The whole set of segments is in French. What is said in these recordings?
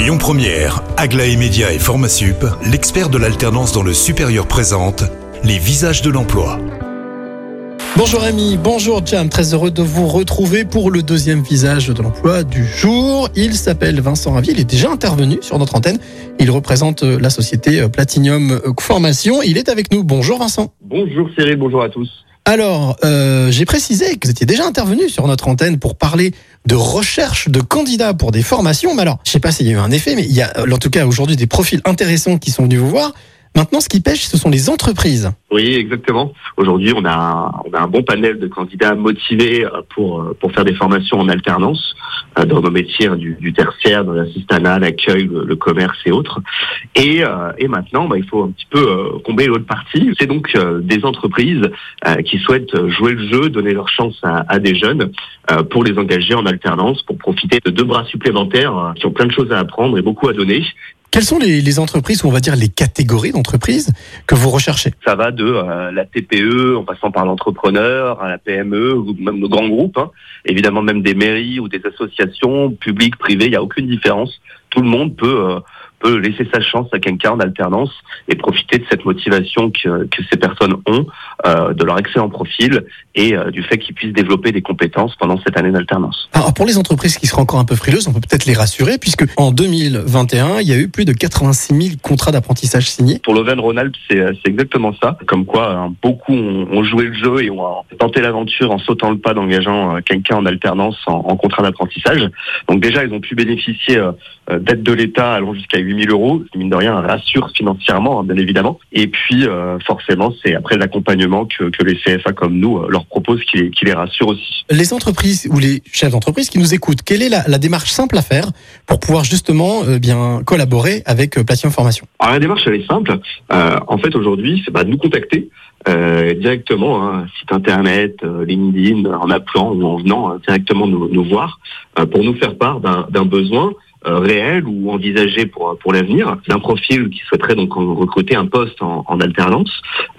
Lyon Première, Aglaé Média et Formasup, l'expert de l'alternance dans le supérieur présente les visages de l'emploi. Bonjour Ami, bonjour Jam, très heureux de vous retrouver pour le deuxième visage de l'emploi du jour. Il s'appelle Vincent Ravi, il est déjà intervenu sur notre antenne. Il représente euh, la société euh, Platinum euh, Formation. Il est avec nous. Bonjour Vincent. Bonjour Cyril, bonjour à tous. Alors, euh, j'ai précisé que vous étiez déjà intervenu sur notre antenne pour parler de recherche de candidats pour des formations. Mais alors, je sais pas s'il y a eu un effet, mais il y a en tout cas aujourd'hui des profils intéressants qui sont venus vous voir. Maintenant, ce qui pêche, ce sont les entreprises. Oui, exactement. Aujourd'hui, on a, on a un bon panel de candidats motivés euh, pour, euh, pour faire des formations en alternance euh, dans nos métiers hein, du, du tertiaire, dans l'assistanat, l'accueil, le, commerce et autres. Et, et maintenant, bah, il faut un petit peu combler l'autre partie. C'est donc des entreprises qui souhaitent jouer le jeu, donner leur chance à, à des jeunes pour les engager en alternance, pour profiter de deux bras supplémentaires qui ont plein de choses à apprendre et beaucoup à donner. Quelles sont les, entreprises, ou on va dire les catégories d'entreprises que vous recherchez? Ça va de euh, la TPE en passant par l'entrepreneur à la PME ou même le grand groupe. hein. Évidemment même des mairies ou des associations publiques, privées, il n'y a aucune différence. Tout le monde peut euh, peut laisser sa chance à quelqu'un en alternance et profiter de cette motivation que, que ces personnes ont, euh, de leur excellent profil et euh, du fait qu'ils puissent développer des compétences pendant cette année d'alternance. Alors pour les entreprises qui seraient encore un peu frileuses, on peut peut-être les rassurer, puisque en 2021, il y a eu plus de 86 000 contrats d'apprentissage signés. Pour l'Auvergne-Rhône-Alpes, c'est c'est exactement ça. Comme quoi, hein, beaucoup ont, ont joué le jeu et ont euh, tenté l'aventure en sautant le pas d'engageant euh, quelqu'un en alternance en, en contrat d'apprentissage. Donc déjà, ils ont pu bénéficier euh, euh, d'aides de l'État allant jusqu'à 8 000 euros, ce qui, mine de rien, rassure financièrement, hein, bien évidemment. Et puis, euh, forcément, c'est après l'accompagnement que, que les CFA comme nous euh, leur proposent qui, les- qui les rassure aussi. Les entreprises ou les chefs d'entreprise qui nous écoutent, quelle est la, la démarche simple à faire pour pouvoir justement euh, bien collaborer avec Platinum Formation? Alors la démarche elle est simple. En fait aujourd'hui c'est bah, de nous contacter euh, directement, hein, site internet, euh, LinkedIn, en appelant ou en venant euh, directement nous, nous voir pour nous faire part d'un besoin réel ou envisagé pour pour l'avenir, d'un profil qui souhaiterait donc recruter un poste en, alternance.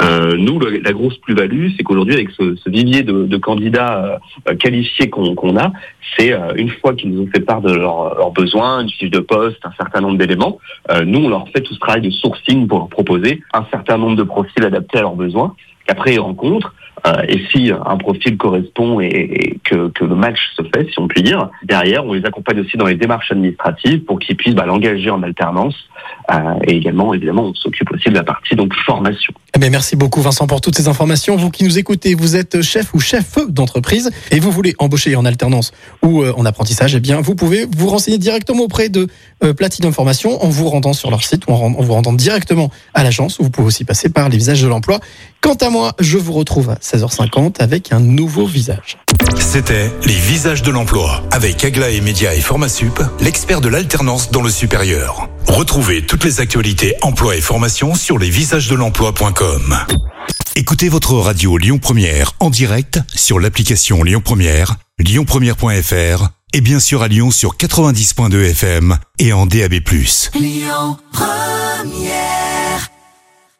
Euh, nous la grosse plus-value c'est qu'aujourd'hui avec ce, vivier de, candidats euh, qualifiés qu'on a, c'est euh, une fois qu'ils nous ont fait part de leurs besoins, une fiche de poste, un certain nombre d'éléments. Euh, nous, on leur fait tout ce travail de sourcing pour leur proposer un certain nombre de profils adaptés à leurs besoins, qu'après ils rencontrent. Euh, et si un profil correspond et, que, le match se fait, si on peut dire, derrière, on les accompagne aussi dans les démarches administratives pour qu'ils puissent bah, l'engager en alternance. Euh, et également, évidemment, on s'occupe aussi de la partie donc formation. Eh merci beaucoup Vincent pour toutes ces informations. Vous qui nous écoutez, vous êtes chef ou chef d'entreprise et vous voulez embaucher en alternance ou euh, en apprentissage, eh bien, vous pouvez vous renseigner directement auprès de Platinum Formation en vous rendant sur leur site ou en, vous rendant directement à l'agence ou vous pouvez aussi passer par les visages de l'emploi. Quant à moi, je vous retrouve à 16h50 avec un nouveau visage. C'était les visages de l'emploi avec Aglaé Média et Formasup, l'expert de l'alternance dans le supérieur. Retrouvez toutes les actualités emploi et formation sur lesvisagesdelemploi.com. Écoutez votre radio Lyon Première en direct sur l'application Lyon Première, lyonpremière.fr et bien sûr à Lyon sur 90.2 FM et en DAB+. Lyon Première